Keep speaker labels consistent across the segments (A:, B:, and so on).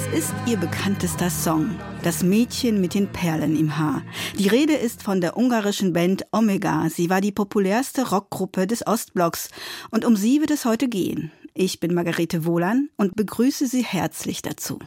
A: Es ist ihr bekanntester Song, Das Mädchen mit den Perlen im Haar. Die Rede ist von der ungarischen Band Omega. Sie war die populärste Rockgruppe des Ostblocks. Und um sie wird es heute gehen. Ich bin Margarete Wohlan und begrüße Sie herzlich dazu.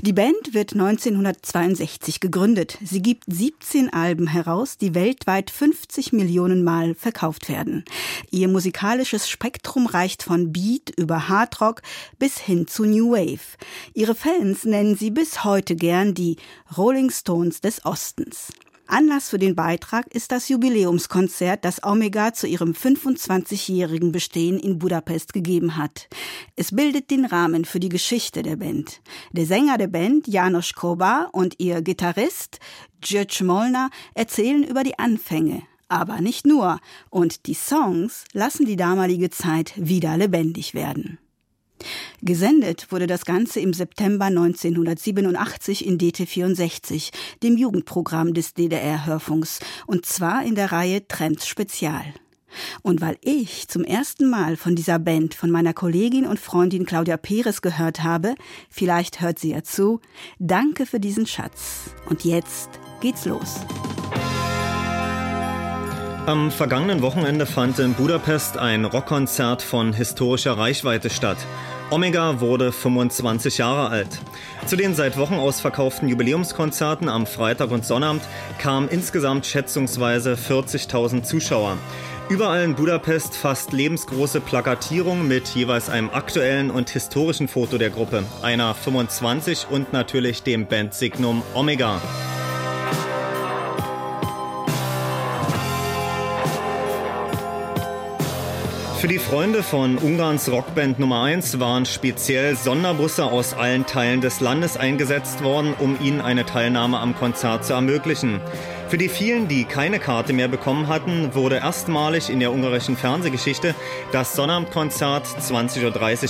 A: Die Band wird 1962 gegründet. Sie gibt 17 Alben heraus, die weltweit 50 Millionen Mal verkauft werden. Ihr musikalisches Spektrum reicht von Beat über Hardrock bis hin zu New Wave. Ihre Fans nennen sie bis heute gern die Rolling Stones des Ostens. Anlass für den Beitrag ist das Jubiläumskonzert, das Omega zu ihrem 25-jährigen Bestehen in Budapest gegeben hat. Es bildet den Rahmen für die Geschichte der Band. Der Sänger der Band, Janos Koba, und ihr Gitarrist, George Molnar, erzählen über die Anfänge. Aber nicht nur. Und die Songs lassen die damalige Zeit wieder lebendig werden. Gesendet wurde das Ganze im September 1987 in DT64, dem Jugendprogramm des DDR-Hörfunks, und zwar in der Reihe Trends Spezial. Und weil ich zum ersten Mal von dieser Band von meiner Kollegin und Freundin Claudia Perez gehört habe, vielleicht hört sie ja zu, danke für diesen Schatz. Und jetzt geht's los.
B: Am vergangenen Wochenende fand in Budapest ein Rockkonzert von historischer Reichweite statt. Omega wurde 25 Jahre alt. Zu den seit Wochen ausverkauften Jubiläumskonzerten am Freitag und Sonnabend kamen insgesamt schätzungsweise 40.000 Zuschauer. Überall in Budapest fast lebensgroße Plakatierung mit jeweils einem aktuellen und historischen Foto der Gruppe, einer 25 und natürlich dem Bandsignum Omega. Für die Freunde von Ungarns Rockband Nummer 1 waren speziell Sonderbusse aus allen Teilen des Landes eingesetzt worden, um ihnen eine Teilnahme am Konzert zu ermöglichen. Für die vielen, die keine Karte mehr bekommen hatten, wurde erstmalig in der ungarischen Fernsehgeschichte das Sonnabendkonzert 20.30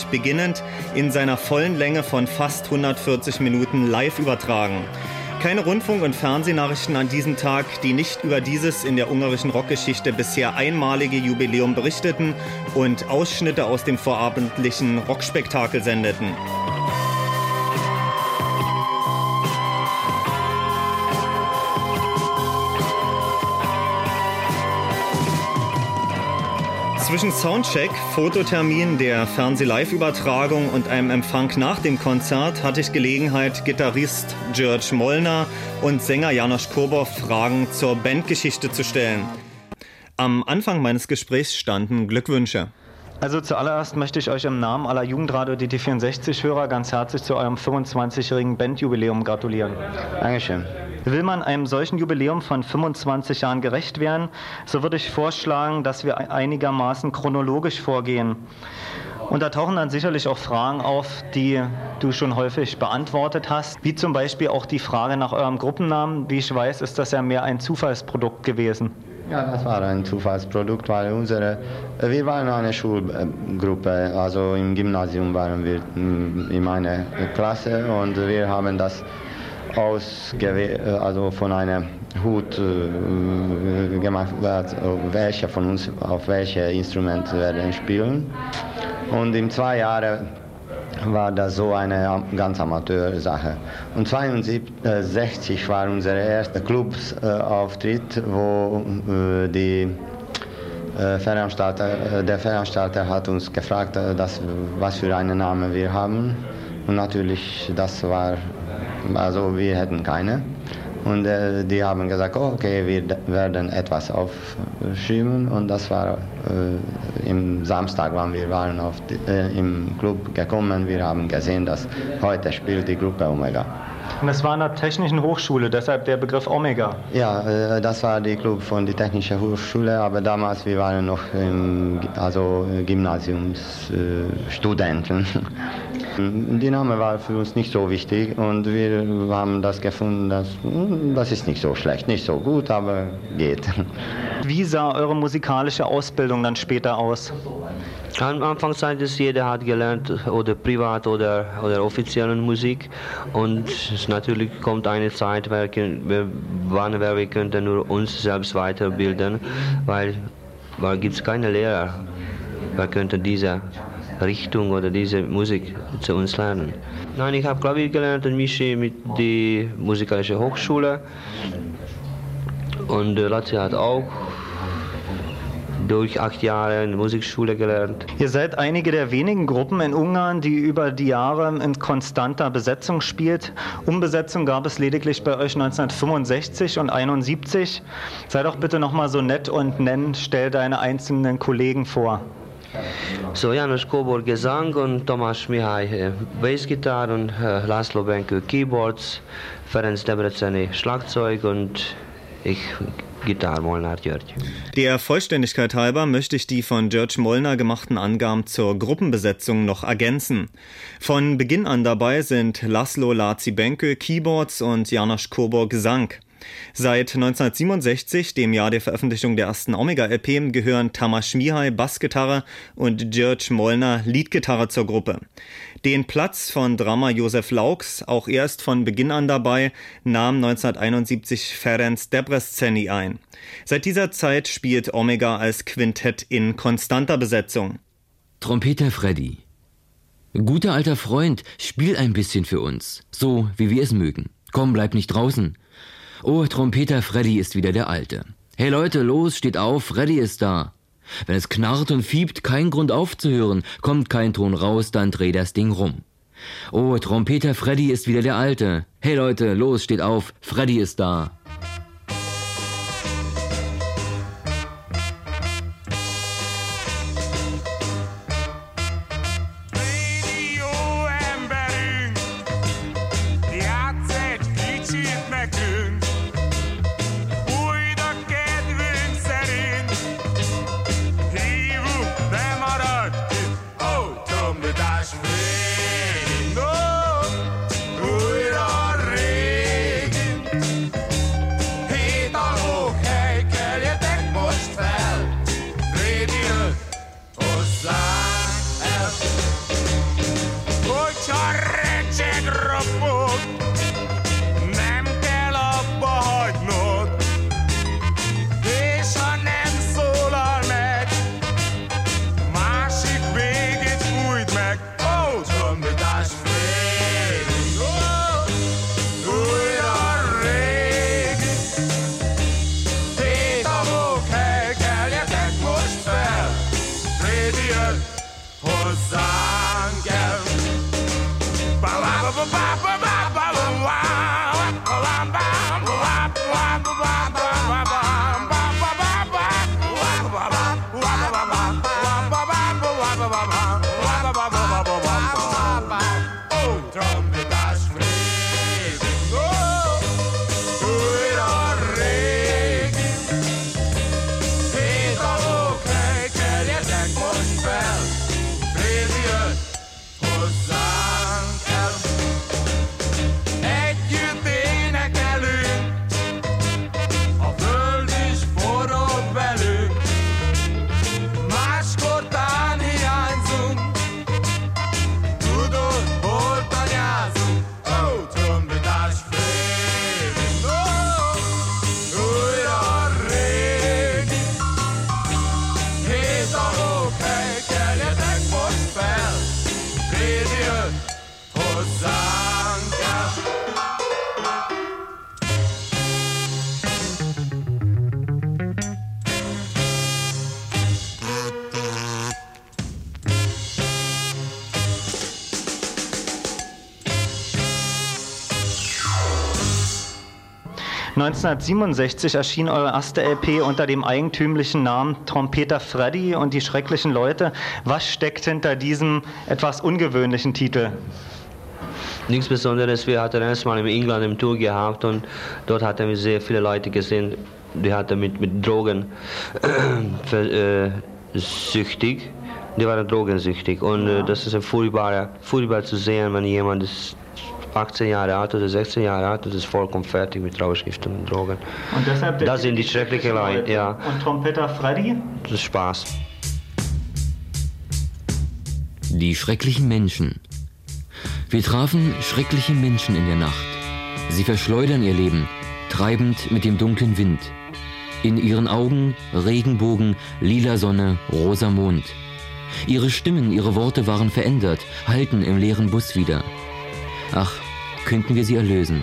B: Uhr beginnend in seiner vollen Länge von fast 140 Minuten live übertragen. Keine Rundfunk- und Fernsehnachrichten an diesem Tag, die nicht über dieses in der ungarischen Rockgeschichte bisher einmalige Jubiläum berichteten und Ausschnitte aus dem vorabendlichen Rockspektakel sendeten. Zwischen Soundcheck, Fototermin, der Fernseh-Live-Übertragung und einem Empfang nach dem Konzert hatte ich Gelegenheit, Gitarrist George Molnar und Sänger Janosch Kobow Fragen zur Bandgeschichte zu stellen. Am Anfang meines Gesprächs standen Glückwünsche.
C: Also zuallererst möchte ich euch im Namen aller Jugendradio DT64-Hörer ganz herzlich zu eurem 25-jährigen Bandjubiläum gratulieren.
D: Dankeschön.
C: Will man einem solchen Jubiläum von 25 Jahren gerecht werden, so würde ich vorschlagen, dass wir einigermaßen chronologisch vorgehen. Und da tauchen dann sicherlich auch Fragen auf, die du schon häufig beantwortet hast, wie zum Beispiel auch die Frage nach eurem Gruppennamen. Wie ich weiß, ist das ja mehr ein Zufallsprodukt gewesen.
D: Ja, das war ein Zufallsprodukt, weil unsere, wir waren eine Schulgruppe, also im Gymnasium waren wir in meiner Klasse und wir haben das ausgewählt, äh, also von einem Hut äh, gemacht wird, welcher von uns auf welche Instrument werden spielen. Und in zwei Jahren war das so eine ganz Amateursache. Und 1962 war unser erster Clubauftritt, wo äh, die äh, Veranstalter, der Veranstalter hat uns gefragt, dass, was für einen Namen wir haben. Und natürlich, das war also wir hätten keine. Und äh, die haben gesagt, oh, okay, wir werden etwas aufschieben. Und das war äh, im Samstag, wann wir waren auf die, äh, im Club gekommen. Wir haben gesehen, dass heute spielt die Gruppe Omega.
C: Und das war an der Technischen Hochschule, deshalb der Begriff Omega.
D: Ja, äh, das war die Club von der Technischen Hochschule, aber damals wir waren noch im, also Gymnasiumsstudenten. Die Name war für uns nicht so wichtig und wir haben das gefunden, dass, hm, das ist nicht so schlecht, nicht so gut, aber geht.
C: Wie sah eure musikalische Ausbildung dann später aus?
E: Am Anfang ist jeder hat gelernt oder privat oder, oder offizielle Musik und natürlich kommt eine Zeit, wann wir könnten nur uns selbst weiterbilden, weil, weil gibt es keine Lehrer. Wir könnten diese Richtung oder diese Musik zu uns lernen. Nein, ich habe Klavier gelernt in Michi mit der musikalischen Hochschule und Lazia hat auch durch acht Jahre in der Musikschule gelernt.
F: Ihr seid einige der wenigen Gruppen in Ungarn, die über die Jahre in konstanter Besetzung spielt. Umbesetzung gab es lediglich bei euch 1965 und 71. Sei doch bitte noch mal so nett und nenn, stell deine einzelnen Kollegen vor.
E: So Janusz Kobor Gesang und Tomasz Mihai äh, Bassgitarre und äh, Laszlo Benke Keyboards, Ferenc Debreceni Schlagzeug und ich Gitarre Molnar George.
B: Der Vollständigkeit halber möchte ich die von George Molnar gemachten Angaben zur Gruppenbesetzung noch ergänzen. Von Beginn an dabei sind Laszlo Lazi Benke Keyboards und Janosch Kobor Gesang. Seit 1967, dem Jahr der Veröffentlichung der ersten Omega-LP, gehören Tamas Mihai Bassgitarre und George Molnar Leadgitarre zur Gruppe. Den Platz von Drama Josef Laux, auch er ist von Beginn an dabei, nahm 1971 Ferenc Debreceni ein. Seit dieser Zeit spielt Omega als Quintett in konstanter Besetzung.
G: Trompeter Freddy. Guter alter Freund, spiel ein bisschen für uns, so wie wir es mögen. Komm, bleib nicht draußen. Oh, Trompeter Freddy ist wieder der Alte. Hey Leute, los, steht auf, Freddy ist da. Wenn es knarrt und fiebt, kein Grund aufzuhören, kommt kein Ton raus, dann dreh das Ding rum. Oh, Trompeter Freddy ist wieder der Alte. Hey Leute, los, steht auf, Freddy ist da.
F: ...1967 erschien eure erste LP unter dem eigentümlichen Namen Trompeter Freddy und die schrecklichen Leute. Was steckt hinter diesem etwas ungewöhnlichen Titel?
E: Nichts Besonderes. Wir hatten erstmal in England im Tour gehabt und dort hatten wir sehr viele Leute gesehen, die hatten mit, mit Drogen äh, süchtig. Die waren drogensüchtig und äh, das ist furchtbar, furchtbar zu sehen, wenn jemand ist 18 Jahre alt oder 16 Jahre alt und ist vollkommen fertig mit Rauschgiften und Drogen.
F: Und deshalb
E: das sind die schrecklichen Leute, ja.
F: Und Trompeter Freddy?
E: Das ist Spaß.
G: Die schrecklichen Menschen. Wir trafen schreckliche Menschen in der Nacht. Sie verschleudern ihr Leben, treibend mit dem dunklen Wind. In ihren Augen Regenbogen, lila Sonne, rosa Mond.
H: Ihre Stimmen, ihre Worte waren verändert, halten im leeren Bus wieder. Ach, könnten wir sie erlösen.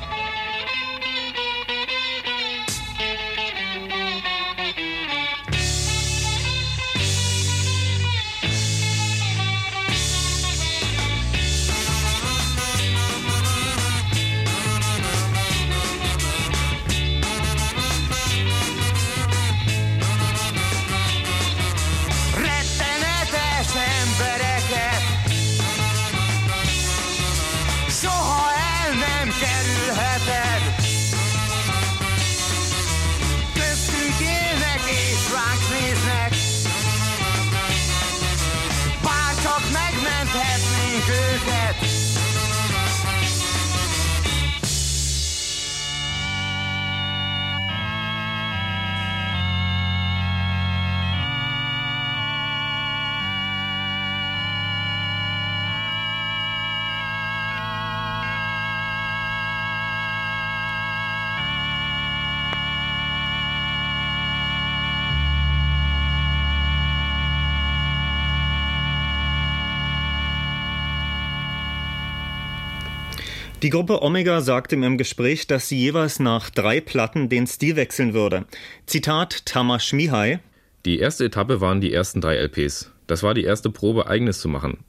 B: Die Gruppe Omega sagte im Gespräch, dass sie jeweils nach drei Platten den Stil wechseln würde. Zitat Tamas Mihai.
I: Die erste Etappe waren die ersten drei LPs. Das war die erste Probe, eigenes zu machen.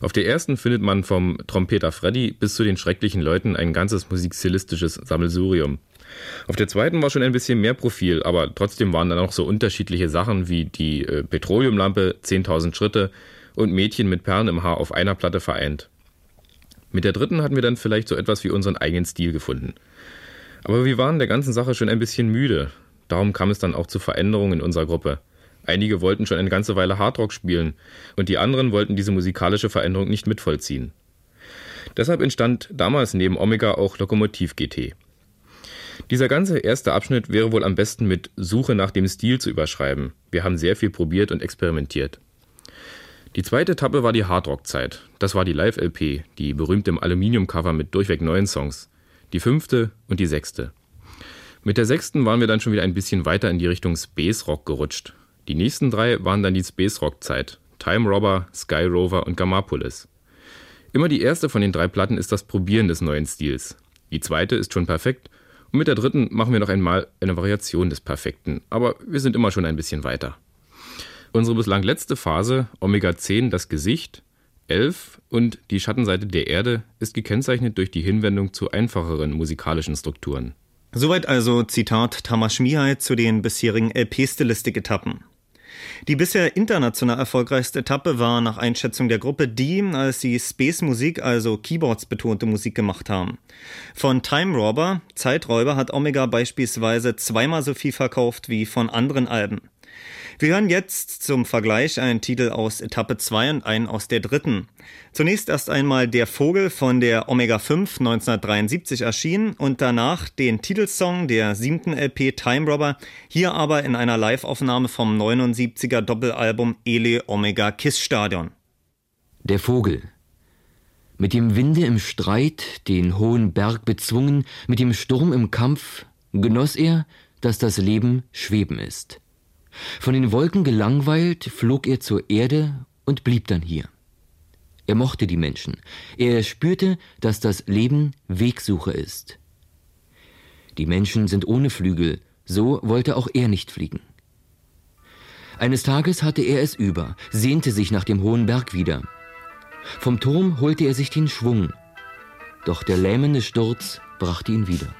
I: Auf der ersten findet man vom Trompeter Freddy bis zu den schrecklichen Leuten ein ganzes musikstilistisches Sammelsurium. Auf der zweiten war schon ein bisschen mehr Profil, aber trotzdem waren dann auch so unterschiedliche Sachen wie die äh, Petroleumlampe, 10.000 Schritte und Mädchen mit Perlen im Haar auf einer Platte vereint. Mit der dritten hatten wir dann vielleicht so etwas wie unseren eigenen Stil gefunden. Aber wir waren der ganzen Sache schon ein bisschen müde. Darum kam es dann auch zu Veränderungen in unserer Gruppe. Einige wollten schon eine ganze Weile Hardrock spielen und die anderen wollten diese musikalische Veränderung nicht mitvollziehen. Deshalb entstand damals neben Omega auch Lokomotiv GT. Dieser ganze erste Abschnitt wäre wohl am besten mit Suche nach dem Stil zu überschreiben. Wir haben sehr viel probiert und experimentiert. Die zweite Etappe war die Hardrock-Zeit. Das war die Live-LP, die berühmte im Aluminium-Cover mit durchweg neuen Songs. Die fünfte und die sechste. Mit der sechsten waren wir dann schon wieder ein bisschen weiter in die Richtung Space Rock gerutscht. Die nächsten drei waren dann die Space Rock-Zeit. Time Robber, Sky Rover und Gammapolis. Immer die erste von den drei Platten ist das Probieren des neuen Stils. Die zweite ist schon perfekt und mit der dritten machen wir noch einmal eine Variation des Perfekten, aber wir sind immer schon ein bisschen weiter. Unsere bislang letzte Phase, Omega 10, das Gesicht, 11 und die Schattenseite der Erde, ist gekennzeichnet durch die Hinwendung zu einfacheren musikalischen Strukturen.
B: Soweit also Zitat Tamas Mihai zu den bisherigen LP-Stilistik-Etappen. Die bisher international erfolgreichste Etappe war nach Einschätzung der Gruppe die, als sie Space-Musik, also Keyboards betonte Musik gemacht haben. Von Time Robber, Zeiträuber, hat Omega beispielsweise zweimal so viel verkauft wie von anderen Alben. Wir hören jetzt zum Vergleich einen Titel aus Etappe 2 und einen aus der dritten. Zunächst erst einmal Der Vogel von der Omega 5 1973 erschienen und danach den Titelsong der siebten LP Time Robber, hier aber in einer Liveaufnahme vom 79er Doppelalbum Ele Omega Kiss Stadion.
H: Der Vogel. Mit dem Winde im Streit, den hohen Berg bezwungen, mit dem Sturm im Kampf, genoss er, dass das Leben Schweben ist. Von den Wolken gelangweilt flog er zur Erde und blieb dann hier. Er mochte die Menschen. Er spürte, dass das Leben Wegsuche ist. Die Menschen sind ohne Flügel, so wollte auch er nicht fliegen. Eines Tages hatte er es über, sehnte sich nach dem hohen Berg wieder. Vom Turm holte er sich den Schwung, doch der lähmende Sturz brachte ihn wieder.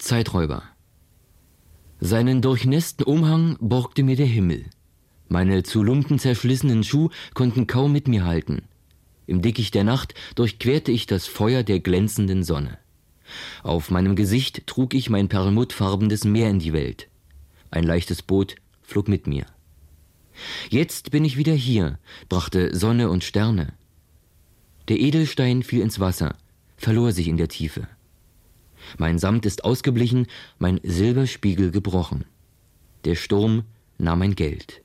H: Zeiträuber. Seinen durchnässten Umhang borgte mir der Himmel. Meine zu Lumpen zerschlissenen Schuh konnten kaum mit mir halten. Im Dickicht der Nacht durchquerte ich das Feuer der glänzenden Sonne. Auf meinem Gesicht trug ich mein perlmuttfarbenes Meer in die Welt. Ein leichtes Boot flog mit mir. Jetzt bin ich wieder hier, brachte Sonne und Sterne. Der Edelstein fiel ins Wasser, verlor sich in der Tiefe. Mein Samt ist ausgeblichen, mein Silberspiegel gebrochen. Der Sturm nahm mein Geld.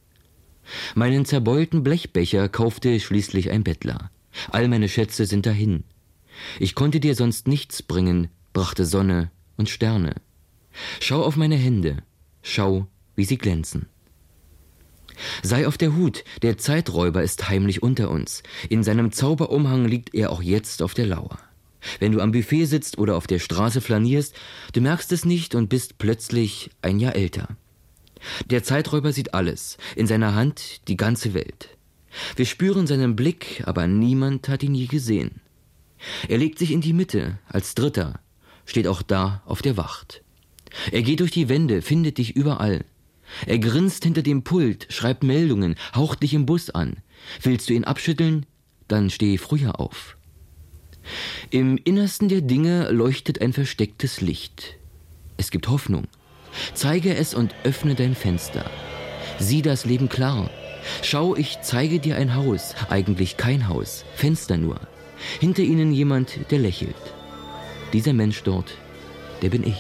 H: Meinen zerbeulten Blechbecher kaufte schließlich ein Bettler. All meine Schätze sind dahin. Ich konnte dir sonst nichts bringen, brachte Sonne und Sterne. Schau auf meine Hände, schau, wie sie glänzen. Sei auf der Hut, der Zeiträuber ist heimlich unter uns. In seinem Zauberumhang liegt er auch jetzt auf der Lauer. Wenn du am Buffet sitzt oder auf der Straße flanierst, du merkst es nicht und bist plötzlich ein Jahr älter. Der Zeiträuber sieht alles, in seiner Hand die ganze Welt. Wir spüren seinen Blick, aber niemand hat ihn je gesehen. Er legt sich in die Mitte, als Dritter, steht auch da auf der Wacht. Er geht durch die Wände, findet dich überall. Er grinst hinter dem Pult, schreibt Meldungen, haucht dich im Bus an. Willst du ihn abschütteln? Dann steh früher auf. Im Innersten der Dinge leuchtet ein verstecktes Licht. Es gibt Hoffnung. Zeige es und öffne dein Fenster. Sieh das Leben klar. Schau, ich zeige dir ein Haus, eigentlich kein Haus, Fenster nur. Hinter ihnen jemand, der lächelt. Dieser Mensch dort, der bin ich.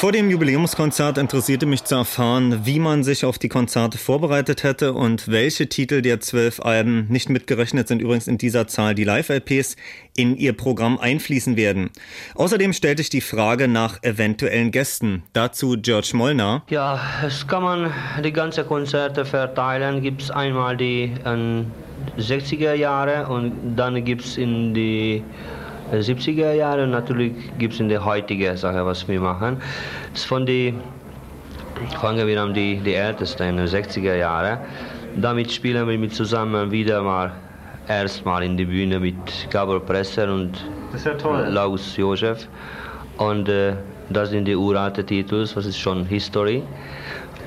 B: Vor dem Jubiläumskonzert interessierte mich zu erfahren, wie man sich auf die Konzerte vorbereitet hätte und welche Titel der zwölf Alben, nicht mitgerechnet sind übrigens in dieser Zahl die Live-LPs, in ihr Programm einfließen werden. Außerdem stellte ich die Frage nach eventuellen Gästen. Dazu George Molnar.
E: Ja, es kann man die ganzen Konzerte verteilen. Gibt es einmal die äh, 60er Jahre und dann gibt es in die 70er Jahre und natürlich gibt es in der heutigen Sache, was wir machen. Das von die, fangen wir an die, die ältesten in den 60er Jahren. Damit spielen wir mit zusammen wieder mal erstmal in die Bühne mit Gabor Presser und
C: ja
E: Laus Josef. Und äh, das sind die uralte Titel, was ist schon History.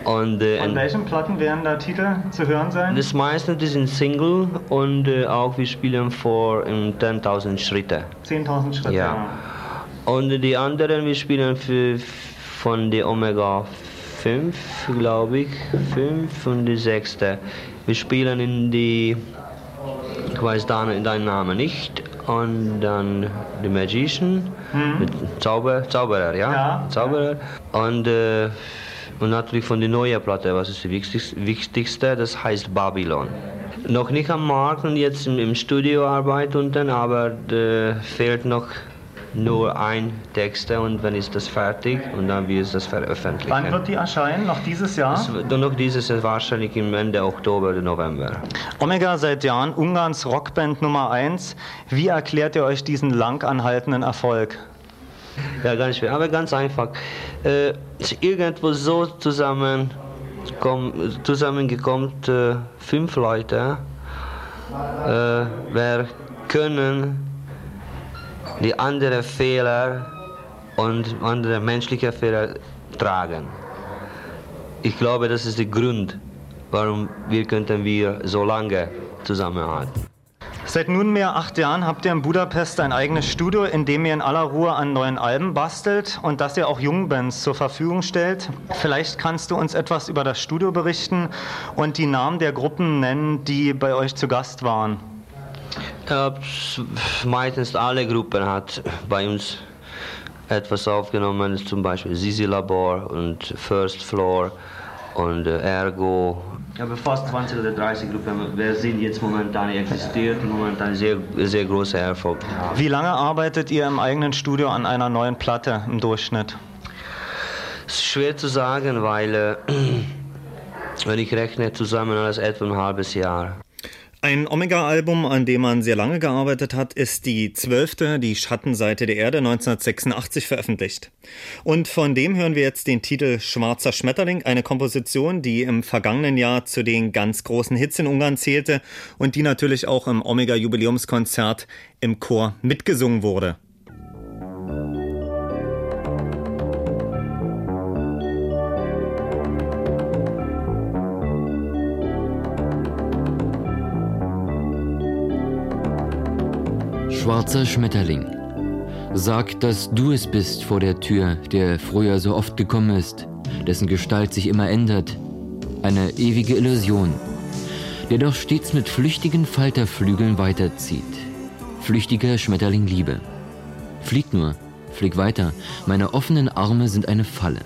C: Und, äh, Von welchen Platten werden da Titel zu hören sein?
E: Das meiste die sind Single und äh, auch wir spielen vor 10.000 Schritte.
C: 10.000 Schritte,
E: ja. ja. Und die anderen, wir spielen für, von der Omega 5, glaube ich, 5 und die 6. Wir spielen in die, ich weiß deinen, deinen Namen nicht, und dann The Magician, hm. mit Zauber, Zauberer, ja?
C: ja.
E: Zauberer. Und äh, und natürlich von der neuen Platte, was ist das Wichtigste, das heißt Babylon. Noch nicht am Markt und jetzt im Studio arbeiten, aber äh, fehlt noch nur ein Text und dann ist das fertig und dann wird es das veröffentlichen.
C: Wann wird die erscheinen? Noch dieses Jahr? Das,
E: noch dieses Jahr wahrscheinlich im Ende Oktober oder November.
C: Omega seit Jahren Ungarns Rockband Nummer 1. Wie erklärt ihr euch diesen lang anhaltenden Erfolg?
E: Ja, ganz schwer, aber ganz einfach. Äh, irgendwo so zusammen zusammengekommen, äh, fünf Leute, äh, wer können die anderen Fehler und andere menschliche Fehler tragen. Ich glaube, das ist der Grund, warum wir könnten wir so lange zusammenhalten.
C: Seit nunmehr acht Jahren habt ihr in Budapest ein eigenes Studio, in dem ihr in aller Ruhe an neuen Alben bastelt und das ihr auch Jungbands zur Verfügung stellt. Vielleicht kannst du uns etwas über das Studio berichten und die Namen der Gruppen nennen, die bei euch zu Gast waren.
E: Ja, meistens alle Gruppen hat bei uns etwas aufgenommen, zum Beispiel Sisi Labor und First Floor und äh, Ergo aber fast 20 oder 30 Gruppen, wer sind jetzt momentan existiert und momentan sehr, sehr großer Erfolg.
C: Wie lange arbeitet ihr im eigenen Studio an einer neuen Platte im Durchschnitt?
E: Es ist schwer zu sagen, weil äh, wenn ich rechne zusammen alles etwa ein halbes Jahr.
B: Ein Omega-Album, an dem man sehr lange gearbeitet hat, ist die zwölfte, die Schattenseite der Erde 1986 veröffentlicht. Und von dem hören wir jetzt den Titel Schwarzer Schmetterling, eine Komposition, die im vergangenen Jahr zu den ganz großen Hits in Ungarn zählte und die natürlich auch im Omega-Jubiläumskonzert im Chor mitgesungen wurde.
H: Schwarzer Schmetterling. Sag, dass du es bist vor der Tür, der früher so oft gekommen ist, dessen Gestalt sich immer ändert. Eine ewige Illusion, der doch stets mit flüchtigen Falterflügeln weiterzieht. Flüchtiger Schmetterling Liebe. Flieg nur, flieg weiter, meine offenen Arme sind eine Falle.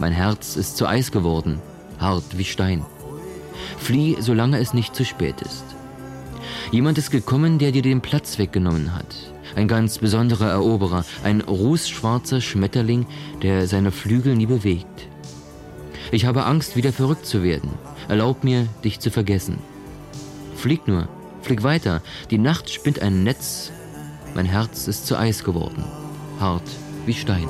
H: Mein Herz ist zu Eis geworden, hart wie Stein. Flieh, solange es nicht zu spät ist. Jemand ist gekommen, der dir den Platz weggenommen hat. Ein ganz besonderer Eroberer, ein rußschwarzer Schmetterling, der seine Flügel nie bewegt. Ich habe Angst, wieder verrückt zu werden. Erlaub mir, dich zu vergessen. Flieg nur, flieg weiter. Die Nacht spinnt ein Netz. Mein Herz ist zu Eis geworden, hart wie Stein.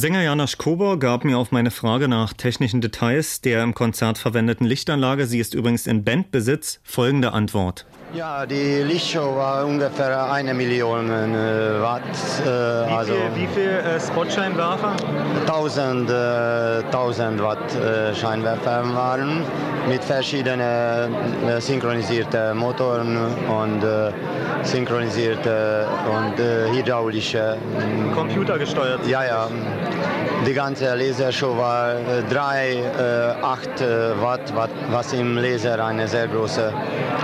B: Sänger Janosch Kobor gab mir auf meine Frage nach technischen Details der im Konzert verwendeten Lichtanlage, sie ist übrigens in Bandbesitz, folgende Antwort.
D: Ja, die Lichtshow war ungefähr eine Million äh, Watt. Äh,
B: wie also viel, wie viel äh, Spotscheinwerfer?
D: 1000, 1000 äh, Watt äh, Scheinwerfer waren mit verschiedenen äh, synchronisierten Motoren und synchronisierte und hydraulische.
B: Computergesteuert?
D: Ja, ja. Die ganze Lasershow war 3, 8 Watt, was im Laser eine sehr große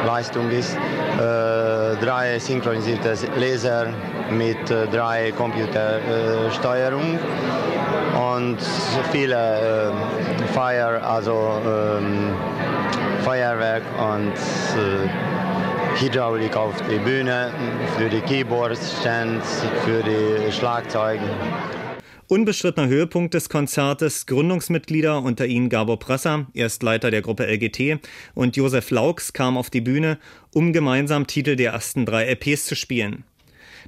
D: Leistung ist. Äh, drei synchronisierte Laser mit äh, drei Computersteuerung und viele äh, Feuer, also ähm, Feuerwerk und Hydraulik auf die Bühne, für die Keyboards, Stands, für die Schlagzeuge.
B: Unbestrittener Höhepunkt des Konzertes, Gründungsmitglieder, unter ihnen Gabor Prasser, Erstleiter der Gruppe LGT, und Josef Laux kam auf die Bühne, um gemeinsam Titel der ersten drei LPs zu spielen.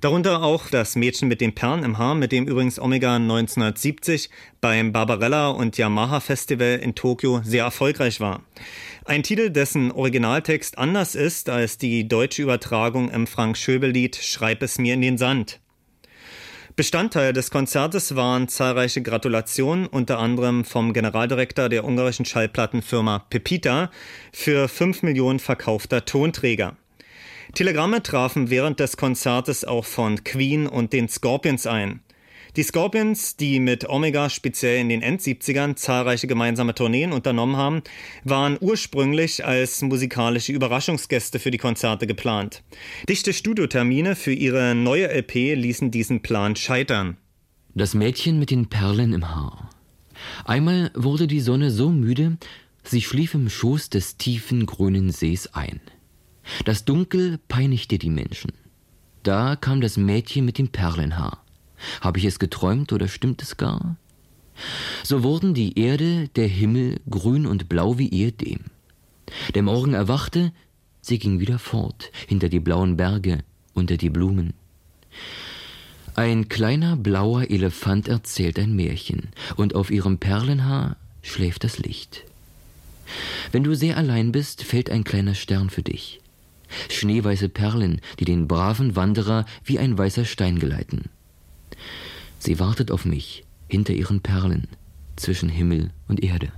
B: Darunter auch das Mädchen mit den Perlen im Haar, mit dem übrigens Omega 1970 beim Barbarella und Yamaha Festival in Tokio sehr erfolgreich war. Ein Titel, dessen Originaltext anders ist als die deutsche Übertragung im Frank Schöbel-Lied Schreib es mir in den Sand. Bestandteil des Konzertes waren zahlreiche Gratulationen, unter anderem vom Generaldirektor der ungarischen Schallplattenfirma Pepita für 5 Millionen verkaufter Tonträger. Telegramme trafen während des Konzertes auch von Queen und den Scorpions ein. Die Scorpions, die mit Omega speziell in den End-70ern zahlreiche gemeinsame Tourneen unternommen haben, waren ursprünglich als musikalische Überraschungsgäste für die Konzerte geplant. Dichte Studiotermine für ihre neue LP ließen diesen Plan scheitern.
H: Das Mädchen mit den Perlen im Haar. Einmal wurde die Sonne so müde, sie schlief im Schoß des tiefen grünen Sees ein. Das Dunkel peinigte die Menschen. Da kam das Mädchen mit dem Perlenhaar. Habe ich es geträumt oder stimmt es gar? So wurden die Erde, der Himmel grün und blau wie ehedem. Der Morgen erwachte, sie ging wieder fort, hinter die blauen Berge, unter die Blumen. Ein kleiner blauer Elefant erzählt ein Märchen, und auf ihrem Perlenhaar schläft das Licht. Wenn du sehr allein bist, fällt ein kleiner Stern für dich. Schneeweiße Perlen, die den braven Wanderer wie ein weißer Stein geleiten. Sie wartet auf mich hinter ihren Perlen zwischen Himmel und Erde.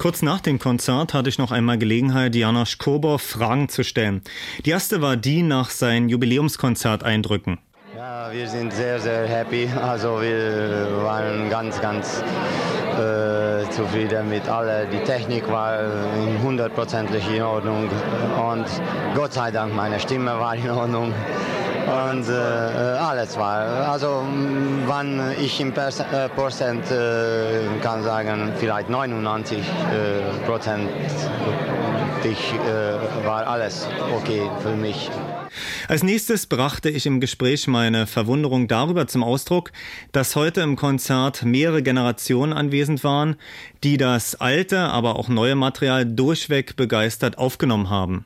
B: Kurz nach dem Konzert hatte ich noch einmal Gelegenheit, Janosch Kober Fragen zu stellen. Die erste war die nach seinen Jubiläumskonzerteindrücken.
D: Ja, wir sind sehr, sehr happy. Also wir waren ganz, ganz äh, zufrieden mit allem. Die Technik war hundertprozentig in Ordnung und Gott sei Dank meine Stimme war in Ordnung und äh, alles war. Also wann ich im Pers äh, Prozent äh, kann sagen, vielleicht 99 äh, Prozent äh, war alles okay für mich.
B: Als nächstes brachte ich im Gespräch meine Verwunderung darüber zum Ausdruck, dass heute im Konzert mehrere Generationen anwesend waren, die das alte, aber auch neue Material durchweg begeistert aufgenommen haben.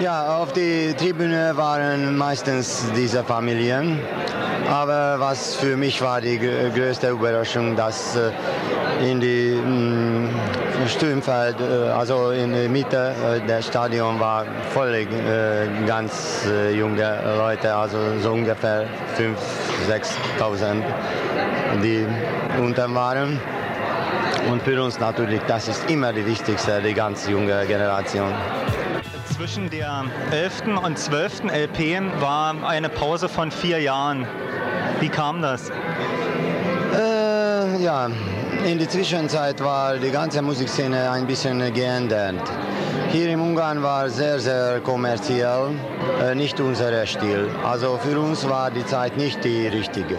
D: Ja, auf die Tribüne waren meistens diese Familien. Aber was für mich war die größte Überraschung, dass äh, in die mm, Sturmfeld, äh, also in der Mitte äh, des Stadions war völlig ganz junge Leute, also so ungefähr 5.000, 6.000, die unten waren. Und für uns natürlich, das ist immer die wichtigste, die ganz junge Generation.
B: Zwischen der 11. und 12. LP war eine Pause von vier Jahren. Wie kam das?
D: Äh, ja, in der Zwischenzeit war die ganze Musikszene ein bisschen geändert. Hier in Ungarn war sehr, sehr kommerziell, äh, nicht unser Stil. Also für uns war die Zeit nicht die richtige.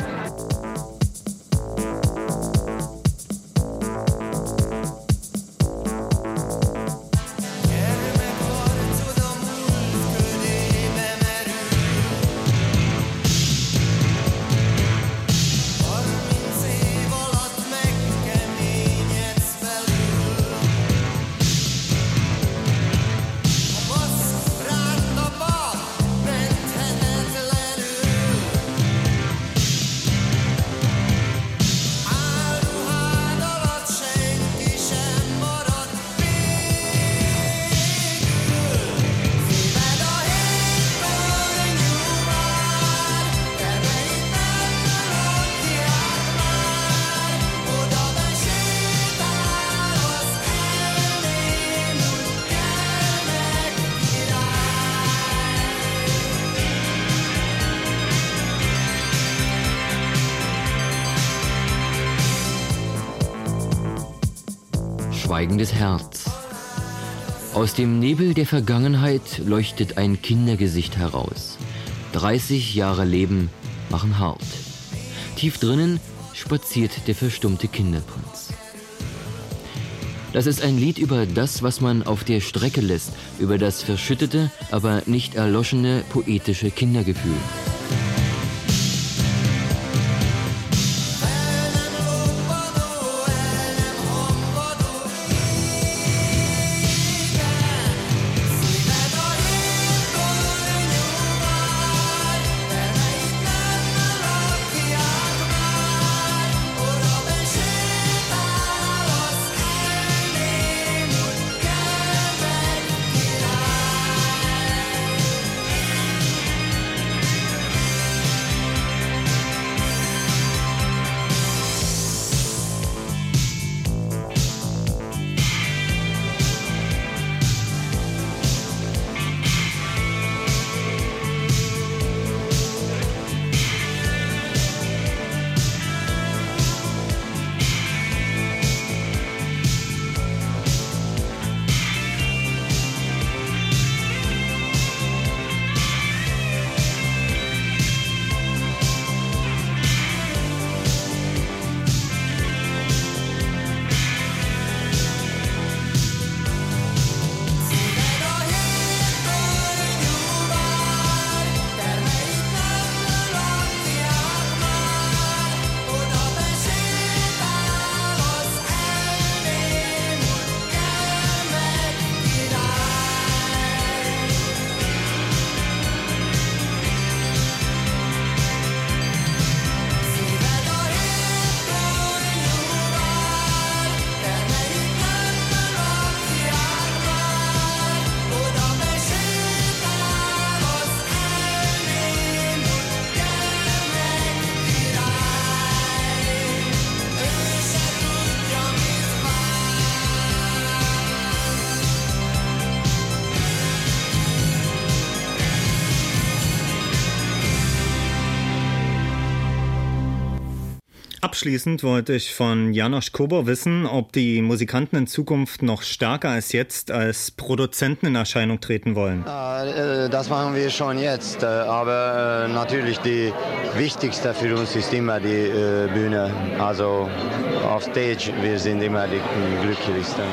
H: Schweigendes Herz. Aus dem Nebel der Vergangenheit leuchtet ein Kindergesicht heraus. 30 Jahre Leben machen hart. Tief drinnen spaziert der verstummte Kinderprinz. Das ist ein Lied über das, was man auf der Strecke lässt, über das verschüttete, aber nicht erloschene poetische Kindergefühl.
B: Abschließend wollte ich von Janosch Kober wissen, ob die Musikanten in Zukunft noch stärker als jetzt als Produzenten in Erscheinung treten wollen.
D: Äh, das machen wir schon jetzt, äh, aber äh, natürlich die wichtigste für uns ist immer die Bühne. Also auf Stage, wir sind immer die glücklichsten.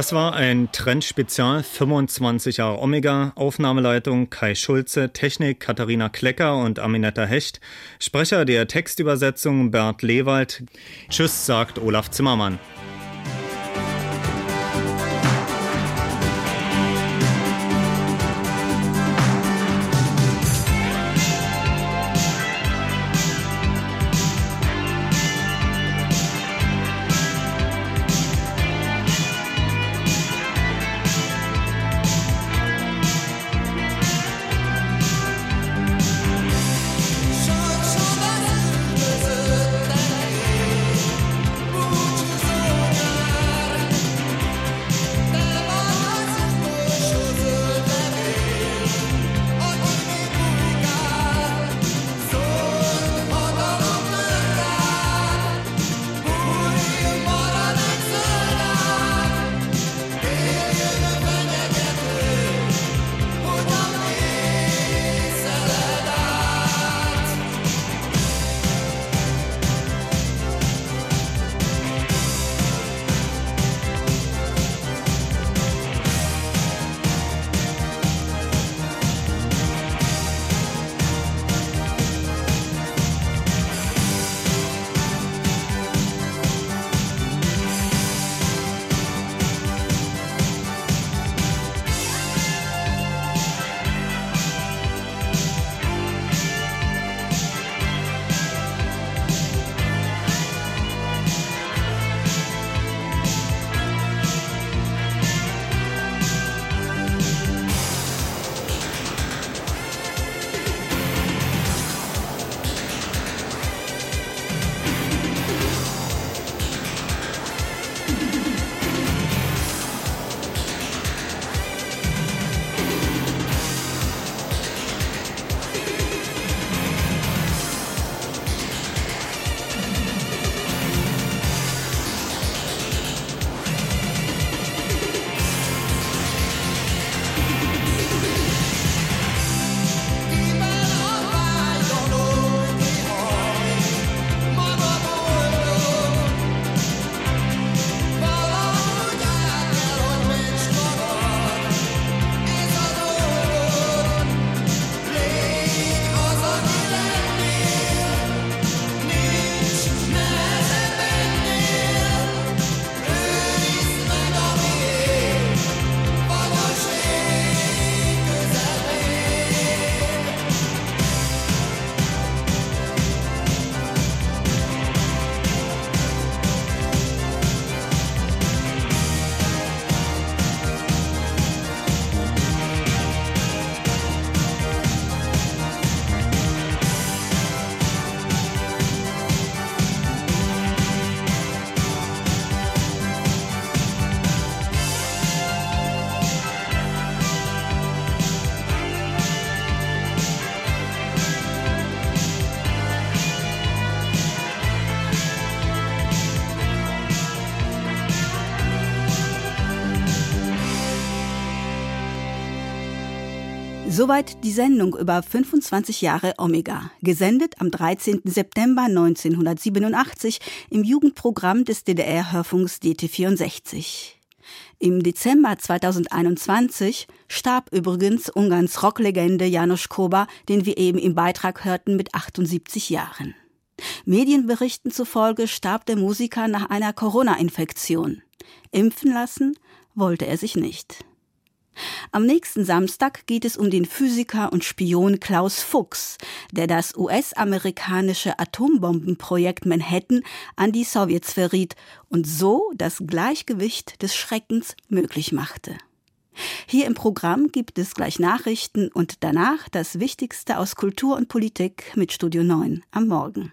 J: Das war ein Trendspezial 25 Jahre Omega, Aufnahmeleitung Kai Schulze, Technik Katharina Klecker und Aminetta Hecht, Sprecher der Textübersetzung Bert Lewald. Tschüss, sagt Olaf Zimmermann.
A: Soweit die Sendung über 25 Jahre Omega, gesendet am 13. September 1987 im Jugendprogramm des DDR-Hörfunks DT64. Im Dezember 2021 starb übrigens Ungarns Rocklegende Janusz Koba, den wir eben im Beitrag hörten, mit 78 Jahren. Medienberichten zufolge starb der Musiker nach einer Corona-Infektion. Impfen lassen wollte er sich nicht. Am nächsten Samstag geht es um den Physiker und Spion Klaus Fuchs, der das US-amerikanische Atombombenprojekt Manhattan an die Sowjets verriet und so das Gleichgewicht des Schreckens möglich machte. Hier im Programm gibt es gleich Nachrichten und danach das Wichtigste aus Kultur und Politik mit Studio 9 am Morgen.